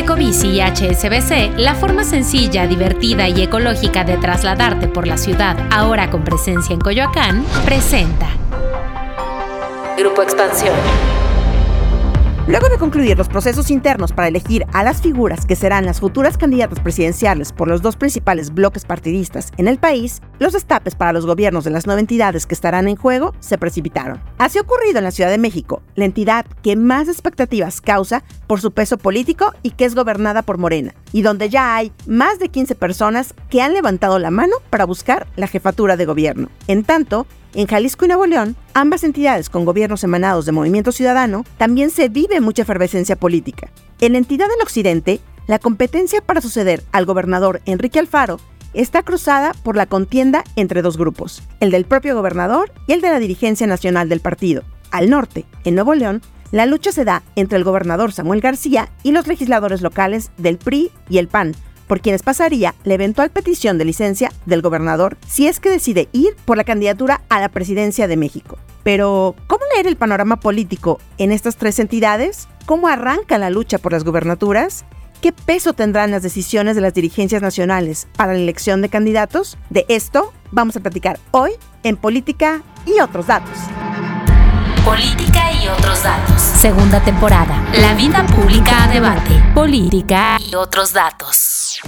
Ecobici y HSBC, la forma sencilla, divertida y ecológica de trasladarte por la ciudad, ahora con presencia en Coyoacán, presenta Grupo Expansión. Luego de concluir los procesos internos para elegir a las figuras que serán las futuras candidatas presidenciales por los dos principales bloques partidistas en el país, los destapes para los gobiernos de las nueve entidades que estarán en juego se precipitaron. Así ha ocurrido en la Ciudad de México, la entidad que más expectativas causa por su peso político y que es gobernada por Morena, y donde ya hay más de 15 personas que han levantado la mano para buscar la jefatura de gobierno. En tanto, en Jalisco y Nuevo León, ambas entidades con gobiernos emanados de Movimiento Ciudadano, también se vive mucha efervescencia política. En la entidad del occidente, la competencia para suceder al gobernador Enrique Alfaro está cruzada por la contienda entre dos grupos, el del propio gobernador y el de la dirigencia nacional del partido. Al norte, en Nuevo León, la lucha se da entre el gobernador Samuel García y los legisladores locales del PRI y el PAN, por quienes pasaría la eventual petición de licencia del gobernador si es que decide ir por la candidatura a la presidencia de México. Pero, ¿cómo leer el panorama político en estas tres entidades? ¿Cómo arranca la lucha por las gubernaturas? ¿Qué peso tendrán las decisiones de las dirigencias nacionales para la elección de candidatos? De esto vamos a platicar hoy en Política y otros datos. Política y otros datos. Segunda temporada. La vida pública a debate. Política y otros datos.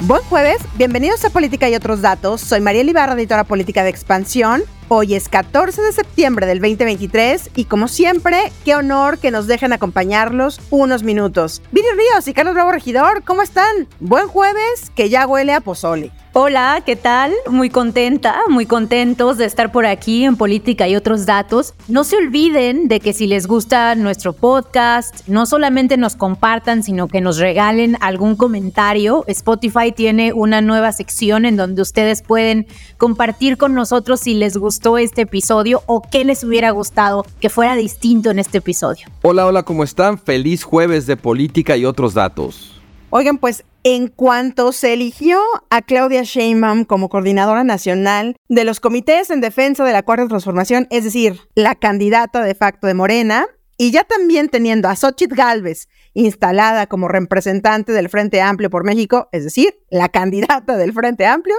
Buen jueves, bienvenidos a Política y otros datos. Soy María Ibarra, editora política de Expansión. Hoy es 14 de septiembre del 2023 y como siempre, qué honor que nos dejen acompañarlos unos minutos. Viri Ríos y Carlos Bravo Regidor, ¿cómo están? Buen jueves, que ya huele a pozole. Hola, ¿qué tal? Muy contenta, muy contentos de estar por aquí en Política y otros datos. No se olviden de que si les gusta nuestro podcast, no solamente nos compartan, sino que nos regalen algún comentario. Spotify tiene una nueva sección en donde ustedes pueden compartir con nosotros si les gustó este episodio o qué les hubiera gustado que fuera distinto en este episodio. Hola, hola, ¿cómo están? Feliz jueves de Política y otros datos. Oigan, pues en cuanto se eligió a Claudia Sheinbaum como coordinadora nacional de los comités en defensa de la cuarta transformación, es decir, la candidata de facto de Morena, y ya también teniendo a Xochitl Galvez instalada como representante del Frente Amplio por México, es decir, la candidata del Frente Amplio,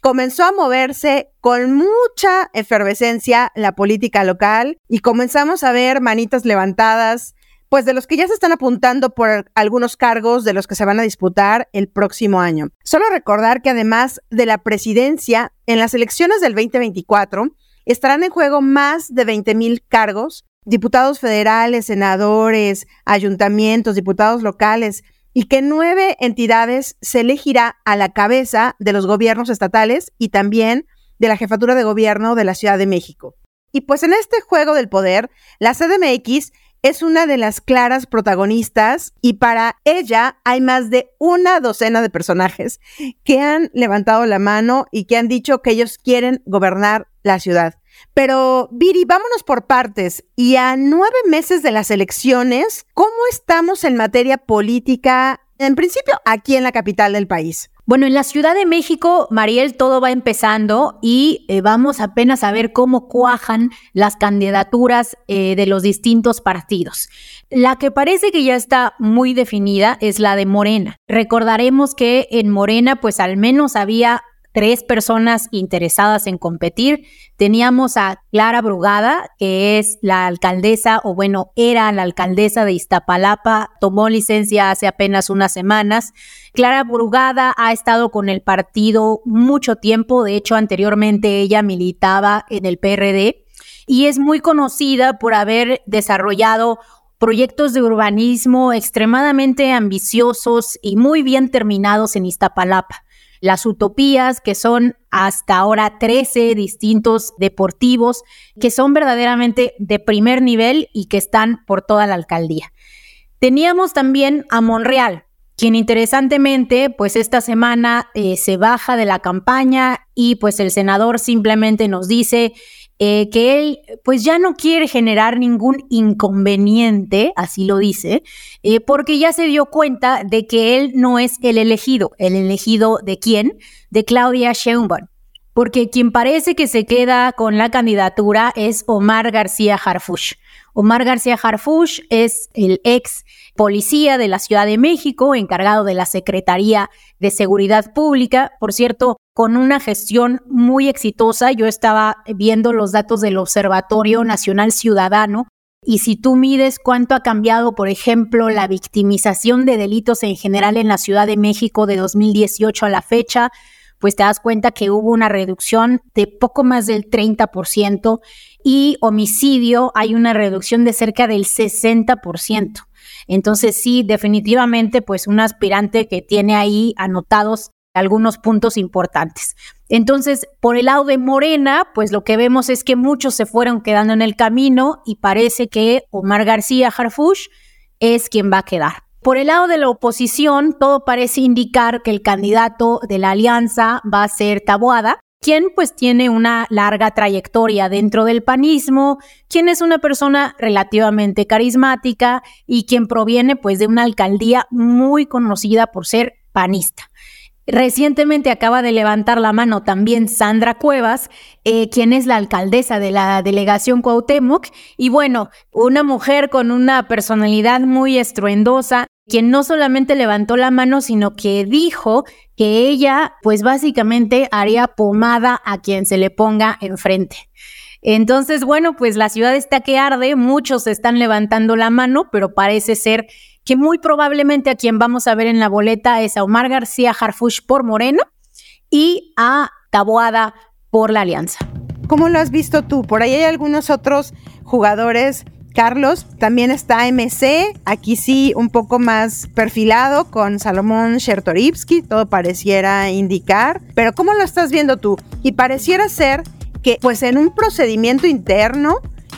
comenzó a moverse con mucha efervescencia la política local y comenzamos a ver manitas levantadas pues de los que ya se están apuntando por algunos cargos de los que se van a disputar el próximo año. Solo recordar que además de la presidencia, en las elecciones del 2024 estarán en juego más de 20 mil cargos, diputados federales, senadores, ayuntamientos, diputados locales, y que nueve entidades se elegirá a la cabeza de los gobiernos estatales y también de la jefatura de gobierno de la Ciudad de México. Y pues en este juego del poder, la CDMX es una de las claras protagonistas y para ella hay más de una docena de personajes que han levantado la mano y que han dicho que ellos quieren gobernar la ciudad. Pero, Viri, vámonos por partes. Y a nueve meses de las elecciones, ¿cómo estamos en materia política, en principio, aquí en la capital del país? Bueno, en la Ciudad de México, Mariel, todo va empezando y eh, vamos apenas a ver cómo cuajan las candidaturas eh, de los distintos partidos. La que parece que ya está muy definida es la de Morena. Recordaremos que en Morena, pues al menos había tres personas interesadas en competir. Teníamos a Clara Brugada, que es la alcaldesa, o bueno, era la alcaldesa de Iztapalapa, tomó licencia hace apenas unas semanas. Clara Brugada ha estado con el partido mucho tiempo, de hecho anteriormente ella militaba en el PRD y es muy conocida por haber desarrollado proyectos de urbanismo extremadamente ambiciosos y muy bien terminados en Iztapalapa las utopías, que son hasta ahora 13 distintos deportivos, que son verdaderamente de primer nivel y que están por toda la alcaldía. Teníamos también a Monreal, quien interesantemente, pues esta semana eh, se baja de la campaña y pues el senador simplemente nos dice eh, que él pues ya no quiere generar ningún inconveniente, así lo dice, eh, porque ya se dio cuenta de que él no es el elegido, el elegido de quién, de Claudia Sheinbaum, porque quien parece que se queda con la candidatura es Omar García Harfush. Omar García Harfush es el ex policía de la Ciudad de México, encargado de la Secretaría de Seguridad Pública, por cierto, con una gestión muy exitosa. Yo estaba viendo los datos del Observatorio Nacional Ciudadano y si tú mides cuánto ha cambiado, por ejemplo, la victimización de delitos en general en la Ciudad de México de 2018 a la fecha, pues te das cuenta que hubo una reducción de poco más del 30% y homicidio hay una reducción de cerca del 60%. Entonces sí, definitivamente, pues un aspirante que tiene ahí anotados algunos puntos importantes. Entonces, por el lado de Morena, pues lo que vemos es que muchos se fueron quedando en el camino y parece que Omar García Harfush es quien va a quedar. Por el lado de la oposición, todo parece indicar que el candidato de la alianza va a ser Taboada, quien pues tiene una larga trayectoria dentro del panismo, quien es una persona relativamente carismática y quien proviene pues de una alcaldía muy conocida por ser panista. Recientemente acaba de levantar la mano también Sandra Cuevas, eh, quien es la alcaldesa de la delegación Cuauhtémoc, y bueno, una mujer con una personalidad muy estruendosa, quien no solamente levantó la mano, sino que dijo que ella, pues básicamente haría pomada a quien se le ponga enfrente. Entonces, bueno, pues la ciudad está que arde, muchos están levantando la mano, pero parece ser que muy probablemente a quien vamos a ver en la boleta es a Omar García Harfush por Moreno y a Taboada por la Alianza. ¿Cómo lo has visto tú? Por ahí hay algunos otros jugadores. Carlos, también está MC, aquí sí un poco más perfilado con Salomón Chertorivsky, todo pareciera indicar, pero ¿cómo lo estás viendo tú? Y pareciera ser que pues en un procedimiento interno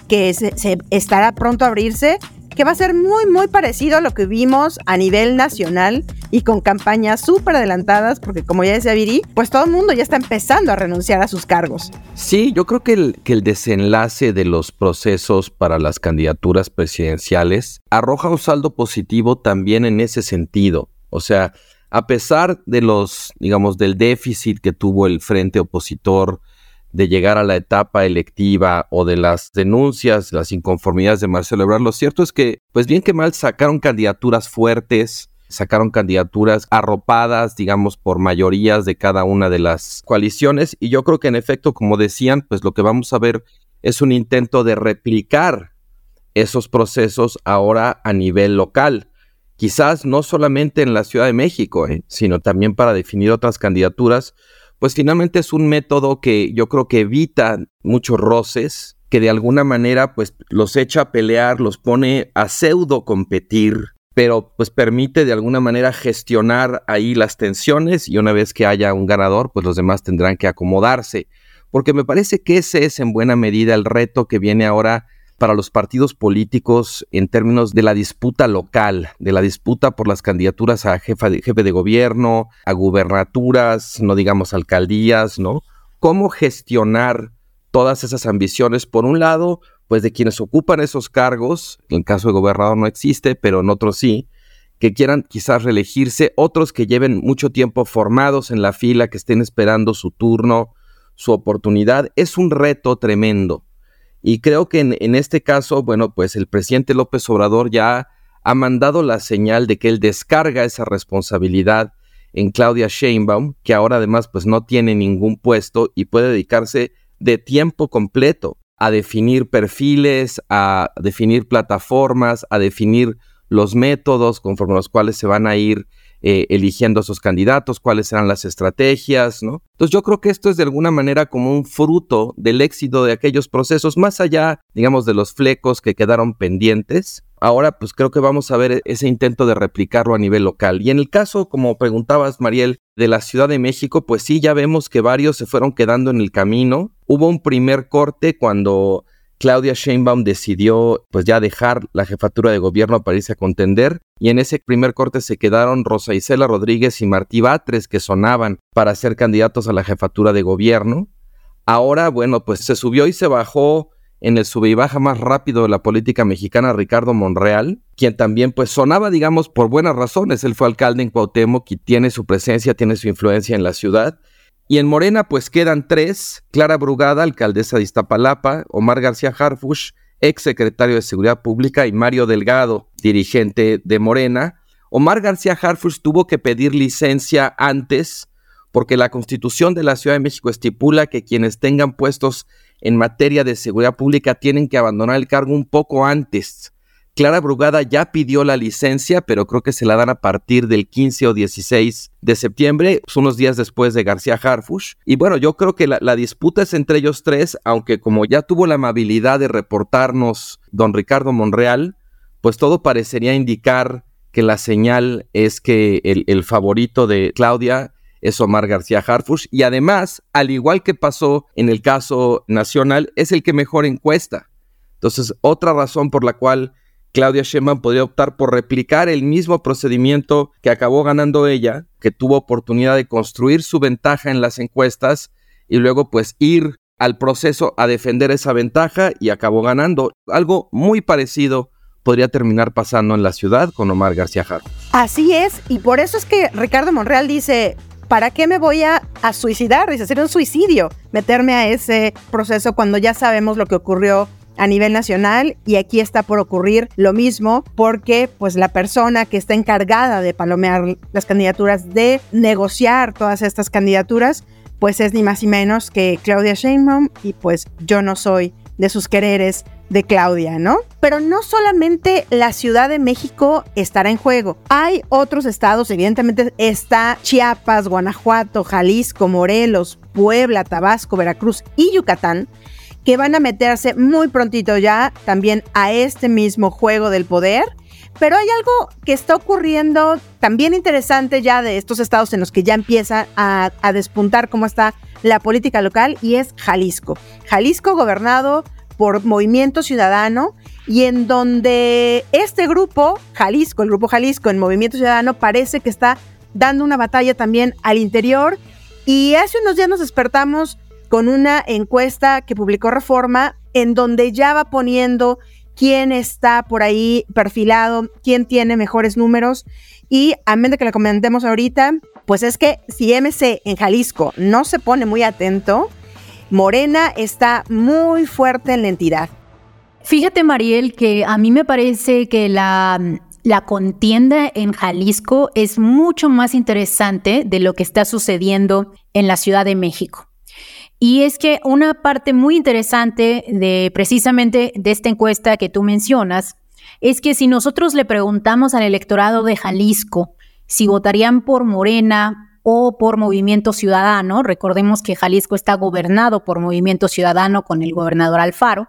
que se, estará pronto a abrirse, que va a ser muy, muy parecido a lo que vimos a nivel nacional y con campañas súper adelantadas, porque como ya decía Viri, pues todo el mundo ya está empezando a renunciar a sus cargos. Sí, yo creo que el, que el desenlace de los procesos para las candidaturas presidenciales arroja un saldo positivo también en ese sentido. O sea, a pesar de los, digamos, del déficit que tuvo el frente opositor de llegar a la etapa electiva o de las denuncias, las inconformidades de Marcelo Ebrard, lo cierto es que, pues bien que mal, sacaron candidaturas fuertes, sacaron candidaturas arropadas, digamos, por mayorías de cada una de las coaliciones. Y yo creo que en efecto, como decían, pues lo que vamos a ver es un intento de replicar esos procesos ahora a nivel local. Quizás no solamente en la Ciudad de México, ¿eh? sino también para definir otras candidaturas pues finalmente es un método que yo creo que evita muchos roces, que de alguna manera pues los echa a pelear, los pone a pseudo competir, pero pues permite de alguna manera gestionar ahí las tensiones y una vez que haya un ganador, pues los demás tendrán que acomodarse, porque me parece que ese es en buena medida el reto que viene ahora para los partidos políticos en términos de la disputa local, de la disputa por las candidaturas a de, jefe de gobierno, a gubernaturas, no digamos alcaldías, ¿no? ¿Cómo gestionar todas esas ambiciones? Por un lado, pues de quienes ocupan esos cargos, en caso de gobernador no existe, pero en otros sí, que quieran quizás reelegirse, otros que lleven mucho tiempo formados en la fila, que estén esperando su turno, su oportunidad. Es un reto tremendo. Y creo que en, este caso, bueno, pues el presidente López Obrador ya ha mandado la señal de que él descarga esa responsabilidad en Claudia Sheinbaum, que ahora además pues no tiene ningún puesto y puede dedicarse de tiempo completo a definir perfiles, a definir plataformas, a definir los métodos conforme los cuales se van a ir eh, eligiendo a sus candidatos, cuáles serán las estrategias, ¿no? Entonces yo creo que esto es de alguna manera como un fruto del éxito de aquellos procesos, más allá, digamos, de los flecos que quedaron pendientes. Ahora, pues creo que vamos a ver ese intento de replicarlo a nivel local. Y en el caso, como preguntabas, Mariel, de la Ciudad de México, pues sí, ya vemos que varios se fueron quedando en el camino. Hubo un primer corte cuando Claudia Sheinbaum decidió pues ya dejar la jefatura de gobierno para irse a contender y en ese primer corte se quedaron Rosa Isela Rodríguez y Martí Batres que sonaban para ser candidatos a la jefatura de gobierno. Ahora, bueno, pues se subió y se bajó en el sube y baja más rápido de la política mexicana Ricardo Monreal, quien también pues sonaba digamos por buenas razones, él fue alcalde en Cuauhtémoc y tiene su presencia, tiene su influencia en la ciudad y en Morena pues quedan tres, Clara Brugada, alcaldesa de Iztapalapa, Omar García Harfush, ex secretario de Seguridad Pública, y Mario Delgado, dirigente de Morena, Omar García Harfuch tuvo que pedir licencia antes porque la Constitución de la Ciudad de México estipula que quienes tengan puestos en materia de seguridad pública tienen que abandonar el cargo un poco antes. Clara Brugada ya pidió la licencia, pero creo que se la dan a partir del 15 o 16 de septiembre, unos días después de García Harfush. Y bueno, yo creo que la, la, disputa es entre ellos tres, aunque como ya tuvo la amabilidad de reportarnos don Ricardo Monreal, pues todo parecería indicar que la señal es que el, el favorito de Claudia es Omar García Harfush y además, al igual que pasó en el caso nacional, es el que mejor encuesta. Entonces, otra razón por la cual Claudia Sheinbaum podría optar por replicar el mismo procedimiento que acabó ganando ella, que tuvo oportunidad de construir su ventaja en las encuestas y luego pues ir al proceso a defender esa ventaja y acabó ganando. Algo muy parecido podría terminar pasando en la ciudad con Omar García Harfush. Así es, y por eso es que Ricardo Monreal dice, ¿para qué me voy a, a suicidar? Dice, hacer un suicidio, meterme a ese proceso cuando ya sabemos lo que ocurrió a nivel nacional y aquí está por ocurrir lo mismo porque pues la persona que está encargada de palomear las candidaturas, de negociar todas estas candidaturas, pues es ni más ni menos que Claudia Sheinbaum y pues yo no soy de sus quereres de Claudia, ¿no? Pero no solamente la Ciudad de México estará en juego. Hay otros estados, evidentemente está Chiapas, Guanajuato, Jalisco, Morelos, Puebla, Tabasco, Veracruz y Yucatán, que van a meterse muy prontito ya también a este mismo juego del poder. Pero hay algo que está ocurriendo también interesante ya de estos estados en los que ya empieza a, despuntar cómo está la política local y es Jalisco. Jalisco gobernado por Movimiento Ciudadano y en donde este grupo, Jalisco, el grupo Jalisco en Movimiento Ciudadano, parece que está dando una batalla también al interior. Y hace unos días nos despertamos con una encuesta que publicó Reforma en donde ya va poniendo quién está por ahí perfilado, quién tiene mejores números. Y a menos que le comentemos ahorita, pues es que si MC en Jalisco no se pone muy atento, Morena está muy fuerte en la entidad. Fíjate, Mariel, que a mí me parece que la contienda en Jalisco es mucho más interesante de lo que está sucediendo en la Ciudad de México. Y es que una parte muy interesante de precisamente de esta encuesta que tú mencionas es que si nosotros le preguntamos al electorado de Jalisco si votarían por Morena o por Movimiento Ciudadano. Recordemos que Jalisco está gobernado por Movimiento Ciudadano con el gobernador Alfaro.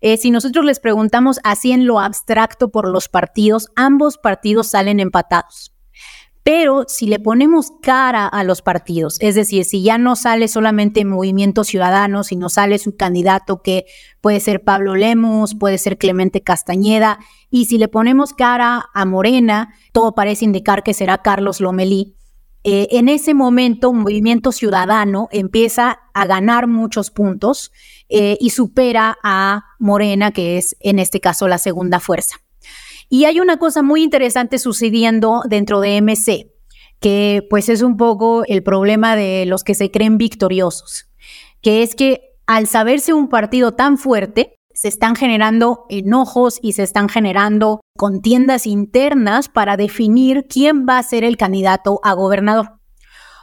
Eh, si nosotros les preguntamos así en lo abstracto por los partidos, ambos partidos salen empatados. Pero si le ponemos cara a los partidos, es decir, si ya no sale solamente Movimiento Ciudadano, sino sale su candidato que puede ser Pablo Lemos, puede ser Clemente Castañeda, y si le ponemos cara a Morena, todo parece indicar que será Carlos Lomelí, eh, en ese momento, movimiento ciudadano empieza a ganar muchos puntos eh, y supera a Morena, que es en este caso la segunda fuerza. Y hay una cosa muy interesante sucediendo dentro de MC, que pues es un poco el problema de los que se creen victoriosos, que es que al saberse un partido tan fuerte, se están generando enojos y se están generando contiendas internas para definir quién va a ser el candidato a gobernador.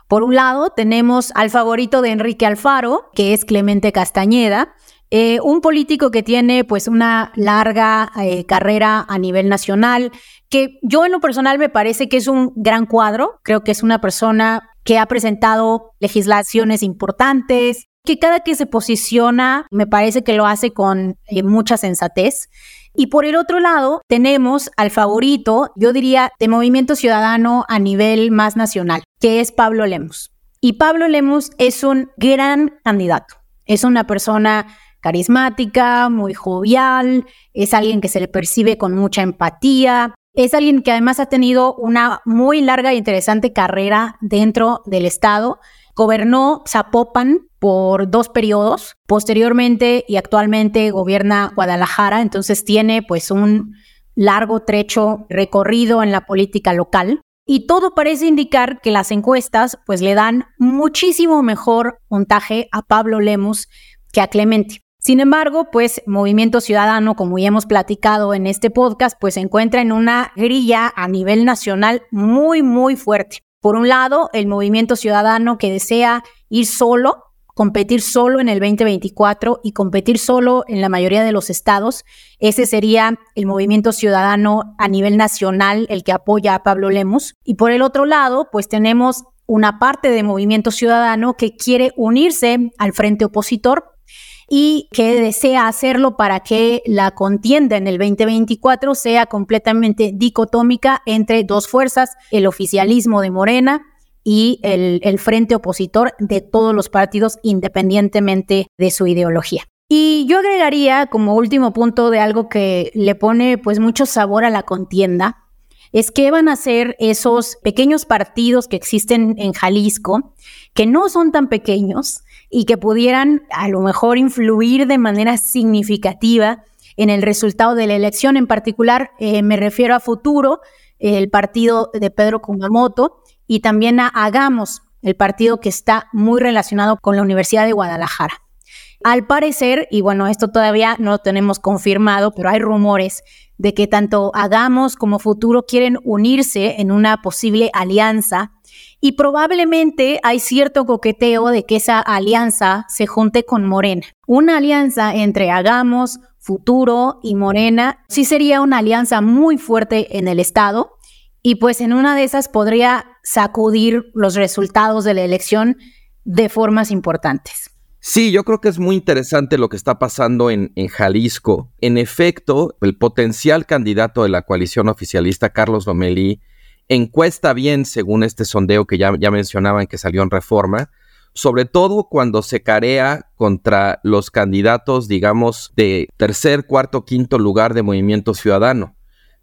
Por un lado, tenemos al favorito de Enrique Alfaro, que es Clemente Castañeda, eh, un político que tiene pues una larga eh, carrera a nivel nacional, que yo en lo personal me parece que es un gran cuadro, creo que es una persona que ha presentado legislaciones importantes, que cada que se posiciona me parece que lo hace con eh, mucha sensatez. Y por el otro lado, tenemos al favorito, yo diría, de Movimiento Ciudadano a nivel más nacional, que es Pablo Lemos. Y Pablo Lemos es un gran candidato. Es una persona carismática, muy jovial, es alguien que se le percibe con mucha empatía, es alguien que además ha tenido una muy larga e interesante carrera dentro del Estado. Gobernó Zapopan por dos periodos. Posteriormente y actualmente gobierna Guadalajara, entonces tiene pues un largo trecho recorrido en la política local. Y todo parece indicar que las encuestas pues le dan muchísimo mejor puntaje a Pablo Lemus que a Clemente. Sin embargo, pues Movimiento Ciudadano, como ya hemos platicado en este podcast, pues se encuentra en una grilla a nivel nacional muy, muy fuerte. Por un lado, el Movimiento Ciudadano que desea ir solo, competir solo en el 2024 y competir solo en la mayoría de los estados. Ese sería el movimiento ciudadano a nivel nacional, el que apoya a Pablo Lemus. Y por el otro lado, pues tenemos una parte de movimiento ciudadano que quiere unirse al frente opositor y que desea hacerlo para que la contienda en el 2024 sea completamente dicotómica entre dos fuerzas, el oficialismo de Morena y el, el frente opositor de todos los partidos independientemente de su ideología. Y yo agregaría como último punto de algo que le pone pues mucho sabor a la contienda, es que van a ser esos pequeños partidos que existen en Jalisco, que no son tan pequeños, y que pudieran a lo mejor influir de manera significativa en el resultado de la elección. En particular, eh, me refiero a Futuro, el partido de Pedro Kumamoto, y también a Hagamos, el partido que está muy relacionado con la Universidad de Guadalajara. Al parecer, y bueno, esto todavía no lo tenemos confirmado, pero hay rumores de que tanto Hagamos como Futuro quieren unirse en una posible alianza y probablemente hay cierto coqueteo de que esa alianza se junte con Morena. Una alianza entre Hagamos, Futuro y Morena sí sería una alianza muy fuerte en el Estado y pues en una de esas podría sacudir los resultados de la elección de formas importantes. Sí, yo creo que es muy interesante lo que está pasando en, en, Jalisco. En efecto, el potencial candidato de la coalición oficialista, Carlos Lomelí, encuesta bien según este sondeo que ya, mencionaban que salió en reforma, sobre todo cuando se carea contra los candidatos, digamos, de tercer, cuarto, quinto lugar de Movimiento Ciudadano.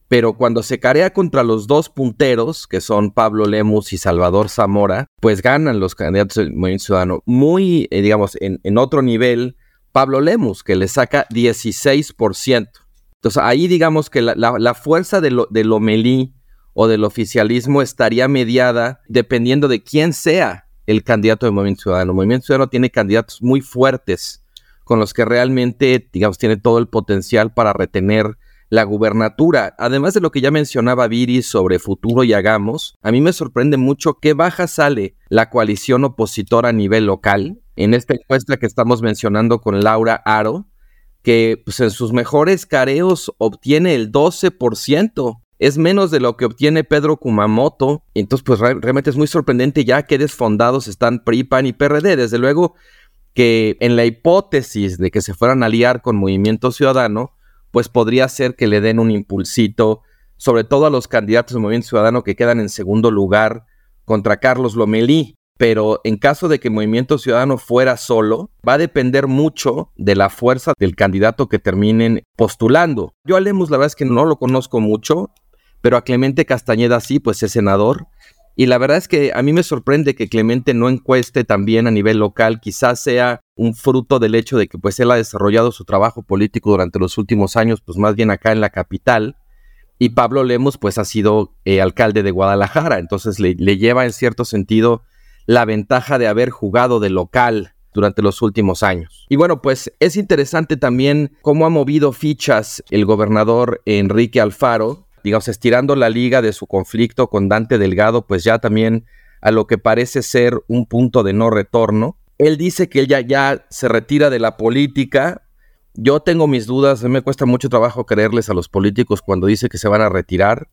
Pero cuando se carea contra los dos punteros, que son Pablo Lemus y Salvador Zamora, pues ganan los candidatos del Movimiento Ciudadano. Muy, eh, digamos, en, otro nivel, Pablo Lemus, que le saca 16%. Entonces ahí digamos que la fuerza de, lo, de Lomelí o del oficialismo estaría mediada dependiendo de quién sea el candidato del Movimiento Ciudadano. Movimiento Ciudadano tiene candidatos muy fuertes con los que realmente, digamos, tiene todo el potencial para retener la gubernatura. Además de lo que ya mencionaba Viri sobre futuro y hagamos, a mí me sorprende mucho qué baja sale la coalición opositora a nivel local. En esta encuesta que estamos mencionando con Laura Aro, que pues, en sus mejores careos obtiene el 12% es menos de lo que obtiene Pedro Kumamoto. Entonces, pues realmente es muy sorprendente ya que desfondados están PRI, PAN y PRD. Desde luego que en la hipótesis de que se fueran a aliar con Movimiento Ciudadano, pues podría ser que le den un impulsito, sobre todo a los candidatos del Movimiento Ciudadano que quedan en segundo lugar contra Carlos Lomelí. Pero en caso de que Movimiento Ciudadano fuera solo, va a depender mucho de la fuerza del candidato que terminen postulando. Yo a Lemus la verdad es que no lo conozco mucho, pero a Clemente Castañeda sí, pues es senador. Y la verdad es que a mí me sorprende que Clemente no encueste también a nivel local, quizás sea un fruto del hecho de que pues él ha desarrollado su trabajo político durante los últimos años, pues más bien acá en la capital, y Pablo Lemos pues ha sido eh, alcalde de Guadalajara, entonces le, le lleva en cierto sentido la ventaja de haber jugado de local durante los últimos años. Y bueno, pues es interesante también cómo ha movido fichas el gobernador Enrique Alfaro, digamos, estirando la liga de su conflicto con Dante Delgado, pues ya también a lo que parece ser un punto de no retorno. Él dice que ella ya se retira de la política. Yo tengo mis dudas, me cuesta mucho trabajo creerles a los políticos cuando dice que se van a retirar.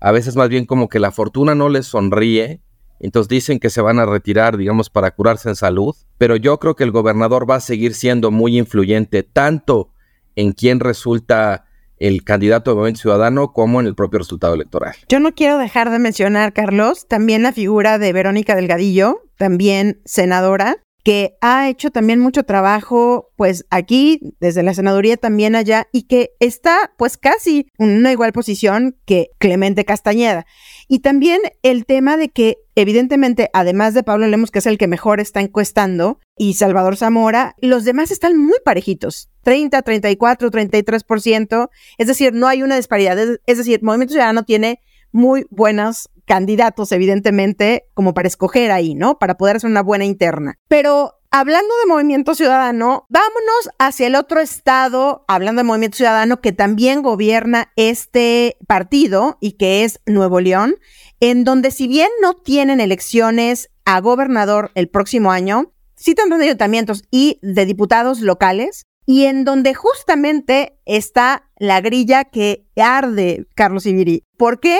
A veces más bien como que la fortuna no les sonríe, entonces dicen que se van a retirar, digamos, para curarse en salud. Pero yo creo que el gobernador va a seguir siendo muy influyente, tanto en quien resulta el candidato de Movimiento Ciudadano como en el propio resultado electoral. Yo no quiero dejar de mencionar, Carlos, también la figura de Verónica Delgadillo, también senadora, que ha hecho también mucho trabajo, pues aquí, desde la senaduría también allá, y que está pues casi en una igual posición que Clemente Castañeda. Y también el tema de que, evidentemente, además de Pablo Lemos, que es el que mejor está encuestando, y Salvador Zamora, los demás están muy parejitos. 30, 34, 33%. Es decir, no hay una disparidad. Es, decir, Movimiento Ciudadano tiene muy buenos candidatos, evidentemente, como para escoger ahí, ¿no? Para poder hacer una buena interna. Pero Hablando de Movimiento Ciudadano, vámonos hacia el otro estado, hablando de Movimiento Ciudadano, que también gobierna este partido y que es Nuevo León, en donde si bien no tienen elecciones a gobernador el próximo año, sí tendrán ayuntamientos y de diputados locales, y en donde justamente está la grilla que arde Carlos Ibiri. ¿Por qué?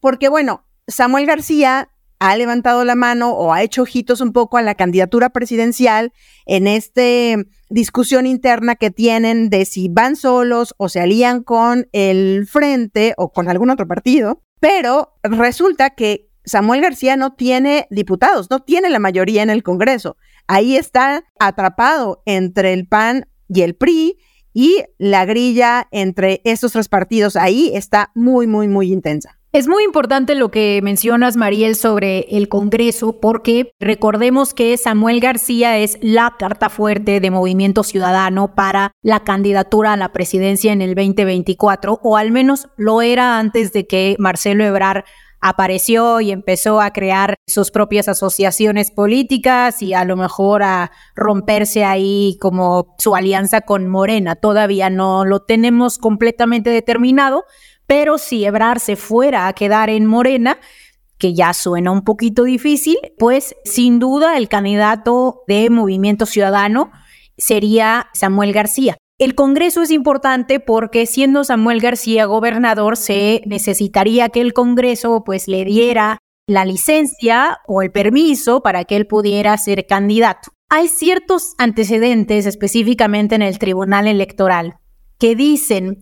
Porque, bueno, Samuel García ha levantado la mano o ha hecho ojitos un poco a la candidatura presidencial en esta discusión interna que tienen de si van solos o se alían con el frente o con algún otro partido. Pero resulta que Samuel García no tiene diputados, no tiene la mayoría en el Congreso. Ahí está atrapado entre el PAN y el PRI y la grilla entre estos tres partidos ahí está muy, muy, muy intensa. Es muy importante lo que mencionas, Mariel, sobre el Congreso, porque recordemos que Samuel García es la carta fuerte de Movimiento Ciudadano para la candidatura a la presidencia en el 2024, o al menos lo era antes de que Marcelo Ebrar apareció y empezó a crear sus propias asociaciones políticas y a lo mejor a romperse ahí como su alianza con Morena. Todavía no lo tenemos completamente determinado, pero si Ebrar se fuera a quedar en Morena, que ya suena un poquito difícil, pues sin duda el candidato de Movimiento Ciudadano sería Samuel García. El Congreso es importante porque siendo Samuel García gobernador se necesitaría que el Congreso pues le diera la licencia o el permiso para que él pudiera ser candidato. Hay ciertos antecedentes específicamente en el Tribunal Electoral que dicen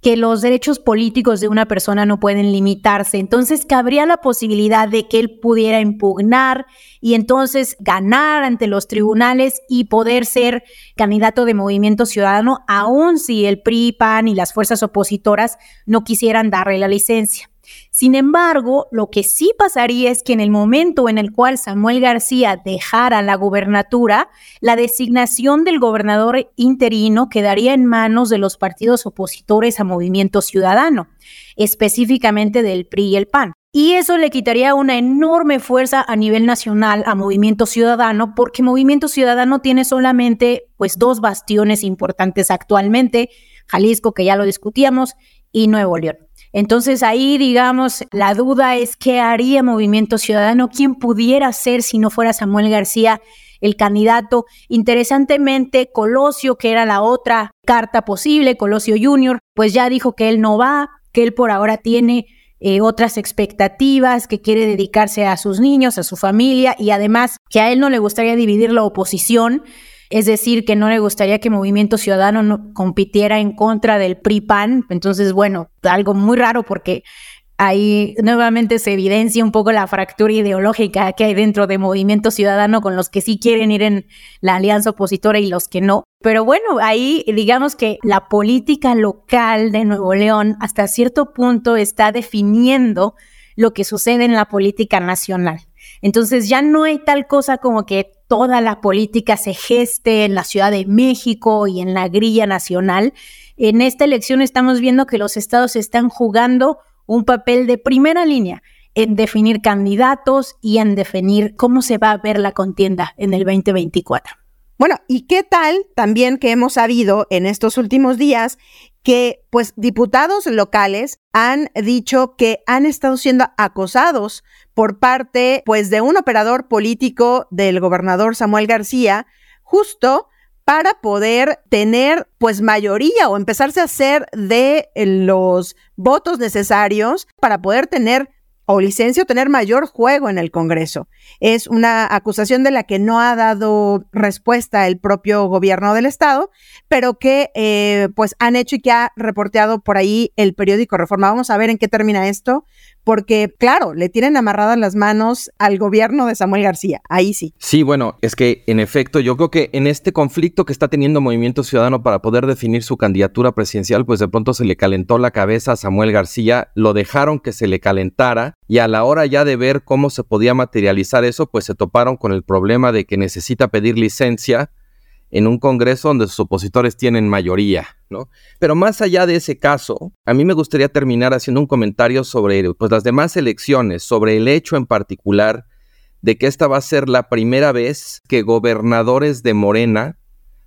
que los derechos políticos de una persona no pueden limitarse. Entonces, cabría la posibilidad de que él pudiera impugnar y entonces ganar ante los tribunales y poder ser candidato de movimiento ciudadano, aun si el PRI, PAN y las fuerzas opositoras no quisieran darle la licencia. Sin embargo, lo que sí pasaría es que en el momento en el cual Samuel García dejara la gubernatura, la designación del gobernador interino quedaría en manos de los partidos opositores a Movimiento Ciudadano, específicamente del PRI y el PAN. Y eso le quitaría una enorme fuerza a nivel nacional a Movimiento Ciudadano, porque Movimiento Ciudadano tiene solamente pues dos bastiones importantes actualmente, Jalisco, que ya lo discutíamos, y Nuevo León. Entonces ahí, digamos, la duda es qué haría Movimiento Ciudadano, quién pudiera ser si no fuera Samuel García el candidato. Interesantemente, Colosio, que era la otra carta posible, Colosio Junior, pues ya dijo que él no va, que él por ahora tiene eh, otras expectativas, que quiere dedicarse a sus niños, a su familia y además que a él no le gustaría dividir la oposición es decir, que no le gustaría que Movimiento Ciudadano no compitiera en contra del PRI-PAN. Entonces, bueno, algo muy raro porque ahí nuevamente se evidencia un poco la fractura ideológica que hay dentro de Movimiento Ciudadano con los que sí quieren ir en la alianza opositora y los que no. Pero bueno, ahí digamos que la política local de Nuevo León hasta cierto punto está definiendo lo que sucede en la política nacional. Entonces ya no hay tal cosa como que toda la política se geste en la Ciudad de México y en la grilla nacional. En esta elección estamos viendo que los estados están jugando un papel de primera línea en definir candidatos y en definir cómo se va a ver la contienda en el 2024. Bueno, ¿y qué tal también que hemos sabido en estos últimos días que pues diputados locales han dicho que han estado siendo acosados por parte pues de un operador político del gobernador Samuel García, justo para poder tener pues mayoría o empezarse a hacer de los votos necesarios para poder tener o licencia o tener mayor juego en el Congreso. Es una acusación de la que no ha dado respuesta el propio gobierno del Estado, pero que eh, pues han hecho y que ha reporteado por ahí el periódico Reforma. Vamos a ver en qué termina esto, porque claro, le tienen amarradas las manos al gobierno de Samuel García, ahí sí. Sí, bueno, es que en efecto yo creo que en este conflicto que está teniendo Movimiento Ciudadano para poder definir su candidatura presidencial, pues de pronto se le calentó la cabeza a Samuel García, lo dejaron que se le calentara y a la hora ya de ver cómo se podía materializar eso, pues se toparon con el problema de que necesita pedir licencia en un Congreso donde sus opositores tienen mayoría, ¿no? Pero más allá de ese caso, a mí me gustaría terminar haciendo un comentario sobre pues, las demás elecciones, sobre el hecho en particular de que esta va a ser la primera vez que gobernadores de Morena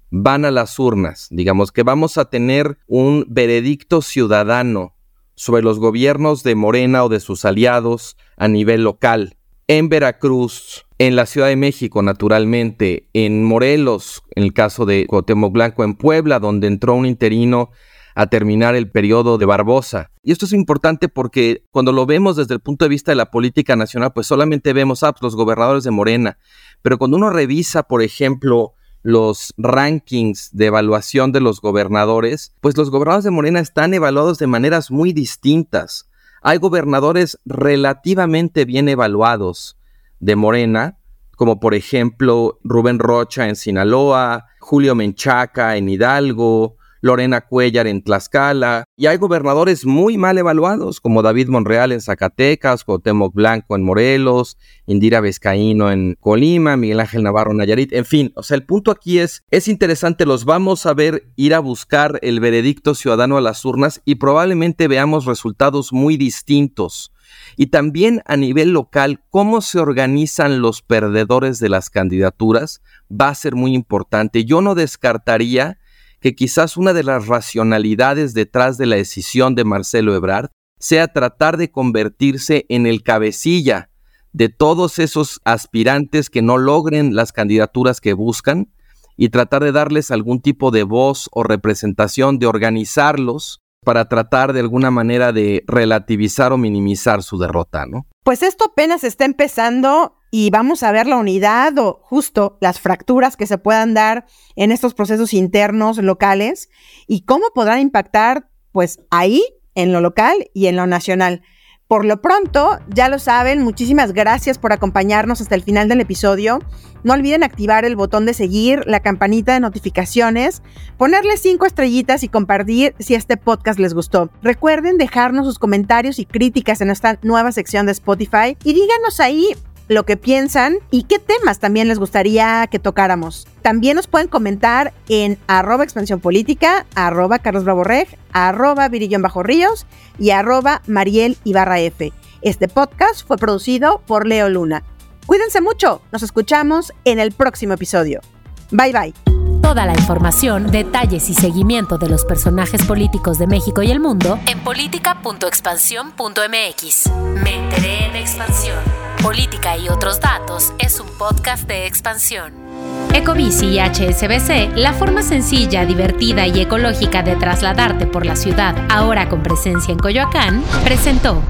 van a las urnas. Digamos que vamos a tener un veredicto ciudadano sobre los gobiernos de Morena o de sus aliados a nivel local. En Veracruz, en la Ciudad de México, naturalmente, en Morelos, en el caso de Cuauhtémoc Blanco, en Puebla, donde entró un interino a terminar el periodo de Barbosa. Y esto es importante porque cuando lo vemos desde el punto de vista de la política nacional, pues solamente vemos a ah, pues, los gobernadores de Morena. Pero cuando uno revisa, por ejemplo, los rankings de evaluación de los gobernadores, pues los gobernadores de Morena están evaluados de maneras muy distintas. Hay gobernadores relativamente bien evaluados de Morena, como por ejemplo Rubén Rocha en Sinaloa, Julio Menchaca en Hidalgo, Lorena Cuellar en Tlaxcala, y hay gobernadores muy mal evaluados, como David Monreal en Zacatecas, Cuauhtémoc Blanco en Morelos, Indira Vizcaíno en Colima, Miguel Ángel Navarro en Nayarit, en fin, o sea, el punto aquí es, es interesante, los vamos a ver ir a buscar el veredicto ciudadano a las urnas y probablemente veamos resultados muy distintos. Y también a nivel local, cómo se organizan los perdedores de las candidaturas va a ser muy importante. Yo no descartaría que quizás una de las racionalidades detrás de la decisión de Marcelo Ebrard sea tratar de convertirse en el cabecilla de todos esos aspirantes que no logren las candidaturas que buscan y tratar de darles algún tipo de voz o representación, de organizarlos para tratar de alguna manera de relativizar o minimizar su derrota, ¿no? Pues esto apenas está empezando y vamos a ver la unidad o justo las fracturas que se puedan dar en estos procesos internos locales y cómo podrán impactar pues ahí en lo local y en lo nacional. Por lo pronto, ya lo saben, muchísimas gracias por acompañarnos hasta el final del episodio. No olviden activar el botón de seguir, la campanita de notificaciones, ponerle cinco estrellitas y compartir si este podcast les gustó. Recuerden dejarnos sus comentarios y críticas en esta nueva sección de Spotify y díganos ahí lo que piensan y qué temas también les gustaría que tocáramos. También nos pueden comentar en arroba expansión política, arroba Carlos Bravo arroba Virillón Bajo Ríos y arroba Mariel Ibarra F. Este podcast fue producido por Leo Luna. Cuídense mucho, nos escuchamos en el próximo episodio. Bye bye. Toda la información, detalles y seguimiento de los personajes políticos de México y el mundo en política.expansión.mx. Me enteré en expansión. Política y otros datos es un podcast de expansión. Ecobici y HSBC, la forma sencilla, divertida y ecológica de trasladarte por la ciudad, ahora con presencia en Coyoacán, presentó